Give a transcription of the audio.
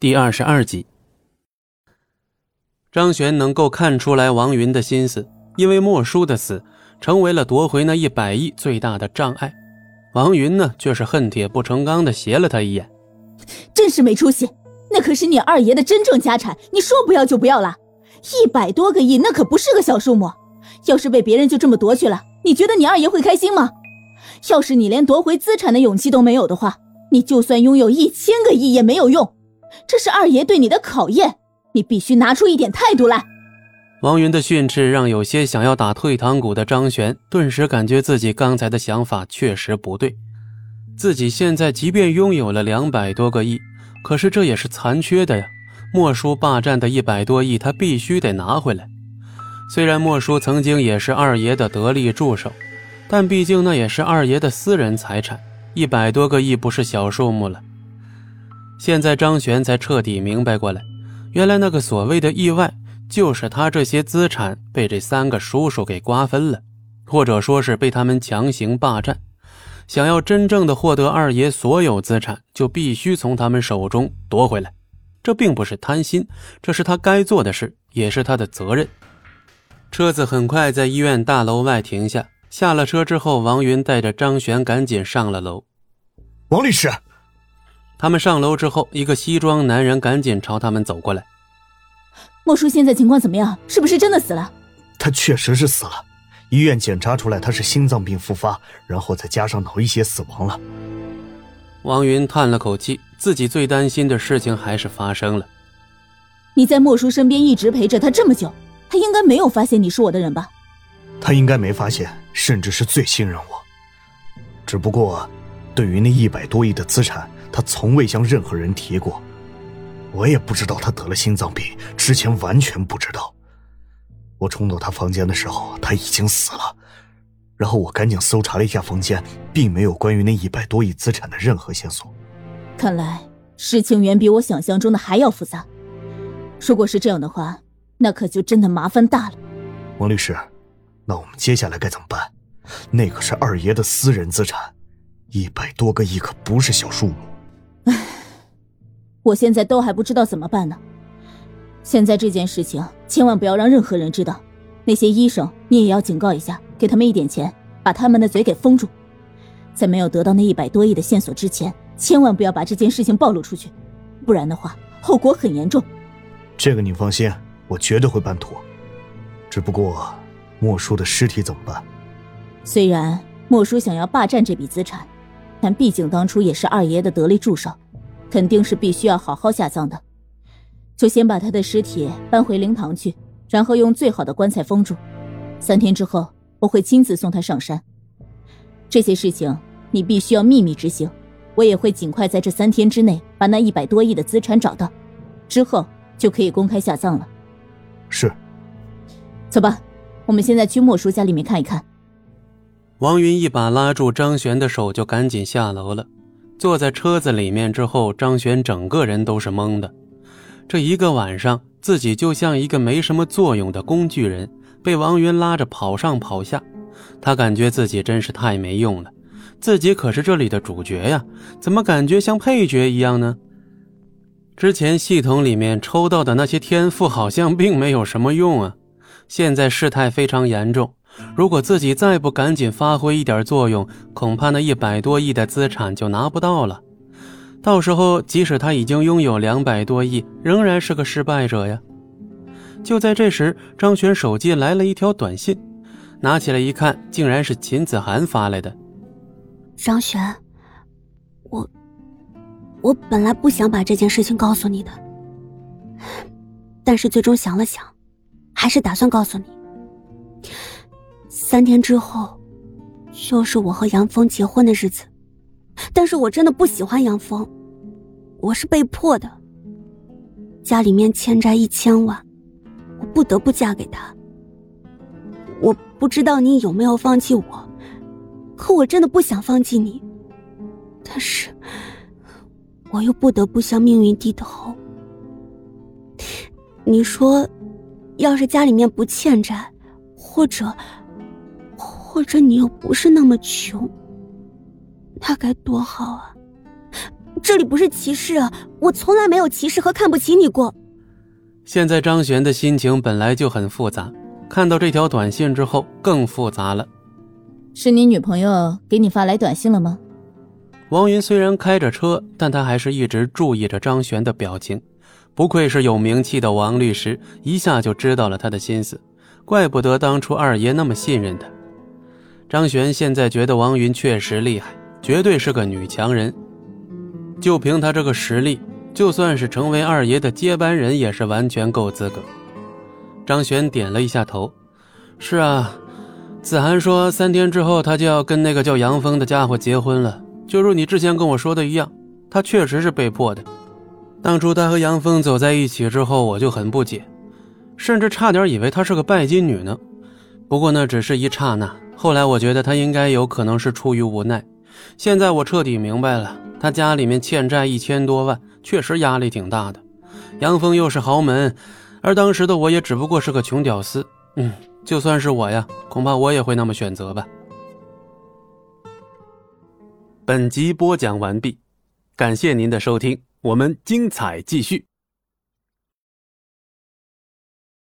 第二十二集，张璇能够看出来王云的心思，因为莫叔的死成为了夺回那一百亿最大的障碍。王云呢，却是恨铁不成钢的斜了他一眼，真是没出息！那可是你二爷的真正家产，你说不要就不要了？一百多个亿，那可不是个小数目。要是被别人就这么夺去了，你觉得你二爷会开心吗？要是你连夺回资产的勇气都没有的话，你就算拥有一千个亿也没有用。这是二爷对你的考验，你必须拿出一点态度来。王云的训斥让有些想要打退堂鼓的张璇顿时感觉自己刚才的想法确实不对。自己现在即便拥有了两百多个亿，可是这也是残缺的呀。莫叔霸占的一百多亿，他必须得拿回来。虽然莫叔曾经也是二爷的得力助手，但毕竟那也是二爷的私人财产，一百多个亿不是小数目了。现在张璇才彻底明白过来，原来那个所谓的意外，就是他这些资产被这三个叔叔给瓜分了，或者说是被他们强行霸占。想要真正的获得二爷所有资产，就必须从他们手中夺回来。这并不是贪心，这是他该做的事，也是他的责任。车子很快在医院大楼外停下，下了车之后，王云带着张璇赶紧上了楼。王律师。他们上楼之后，一个西装男人赶紧朝他们走过来。莫叔现在情况怎么样？是不是真的死了？他确实是死了，医院检查出来他是心脏病复发，然后再加上脑溢血死亡了。王云叹了口气，自己最担心的事情还是发生了。你在莫叔身边一直陪着他这么久，他应该没有发现你是我的人吧？他应该没发现，甚至是最信任我。只不过，对于那一百多亿的资产。他从未向任何人提过，我也不知道他得了心脏病，之前完全不知道。我冲到他房间的时候，他已经死了。然后我赶紧搜查了一下房间，并没有关于那一百多亿资产的任何线索。看来事情远比我想象中的还要复杂。如果是这样的话，那可就真的麻烦大了。王律师，那我们接下来该怎么办？那可是二爷的私人资产，一百多个亿可不是小数目。唉，我现在都还不知道怎么办呢。现在这件事情千万不要让任何人知道。那些医生你也要警告一下，给他们一点钱，把他们的嘴给封住。在没有得到那一百多亿的线索之前，千万不要把这件事情暴露出去，不然的话后果很严重。这个你放心，我绝对会办妥。只不过，莫叔的尸体怎么办？虽然莫叔想要霸占这笔资产。但毕竟当初也是二爷的得力助手，肯定是必须要好好下葬的。就先把他的尸体搬回灵堂去，然后用最好的棺材封住。三天之后，我会亲自送他上山。这些事情你必须要秘密执行，我也会尽快在这三天之内把那一百多亿的资产找到，之后就可以公开下葬了。是。走吧，我们现在去莫叔家里面看一看。王云一把拉住张璇的手，就赶紧下楼了。坐在车子里面之后，张璇整个人都是懵的。这一个晚上，自己就像一个没什么作用的工具人，被王云拉着跑上跑下。他感觉自己真是太没用了。自己可是这里的主角呀，怎么感觉像配角一样呢？之前系统里面抽到的那些天赋好像并没有什么用啊。现在事态非常严重。如果自己再不赶紧发挥一点作用，恐怕那一百多亿的资产就拿不到了。到时候，即使他已经拥有两百多亿，仍然是个失败者呀。就在这时，张璇手机来了一条短信，拿起来一看，竟然是秦子涵发来的。张璇，我，我本来不想把这件事情告诉你的，但是最终想了想，还是打算告诉你。三天之后，就是我和杨峰结婚的日子，但是我真的不喜欢杨峰，我是被迫的。家里面欠债一千万，我不得不嫁给他。我不知道你有没有放弃我，可我真的不想放弃你，但是我又不得不向命运低头。你说，要是家里面不欠债，或者……或者你又不是那么穷，那该多好啊！这里不是歧视啊！我从来没有歧视和看不起你过。现在张璇的心情本来就很复杂，看到这条短信之后更复杂了。是你女朋友给你发来短信了吗？王云虽然开着车，但他还是一直注意着张璇的表情。不愧是有名气的王律师，一下就知道了他的心思，怪不得当初二爷那么信任他。张璇现在觉得王云确实厉害，绝对是个女强人。就凭她这个实力，就算是成为二爷的接班人，也是完全够资格。张璇点了一下头：“是啊，子涵说三天之后他就要跟那个叫杨峰的家伙结婚了。就如你之前跟我说的一样，他确实是被迫的。”当初他和杨峰走在一起之后，我就很不解，甚至差点以为她是个拜金女呢。不过那只是一刹那，后来我觉得他应该有可能是出于无奈。现在我彻底明白了，他家里面欠债一千多万，确实压力挺大的。杨峰又是豪门，而当时的我也只不过是个穷屌丝。嗯，就算是我呀，恐怕我也会那么选择吧。本集播讲完毕，感谢您的收听。我们精彩继续。